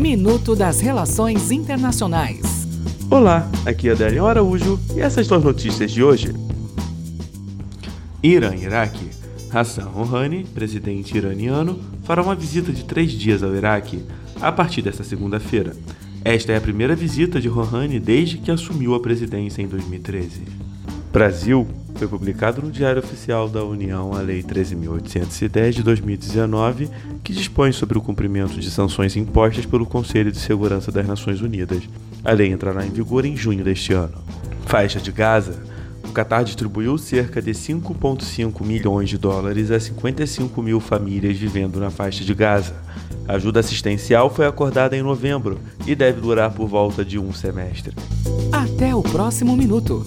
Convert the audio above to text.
Minuto das Relações Internacionais. Olá, aqui é Adélio Araújo e essas são as notícias de hoje. Irã e Iraque. Hassan Rouhani, presidente iraniano, fará uma visita de três dias ao Iraque a partir desta segunda-feira. Esta é a primeira visita de Rouhani desde que assumiu a presidência em 2013. Brasil. Foi publicado no Diário Oficial da União a Lei 13.810 de 2019, que dispõe sobre o cumprimento de sanções impostas pelo Conselho de Segurança das Nações Unidas. A lei entrará em vigor em junho deste ano. Faixa de Gaza. O Qatar distribuiu cerca de 5,5 milhões de dólares a 55 mil famílias vivendo na faixa de Gaza. A ajuda assistencial foi acordada em novembro e deve durar por volta de um semestre. Até o próximo minuto.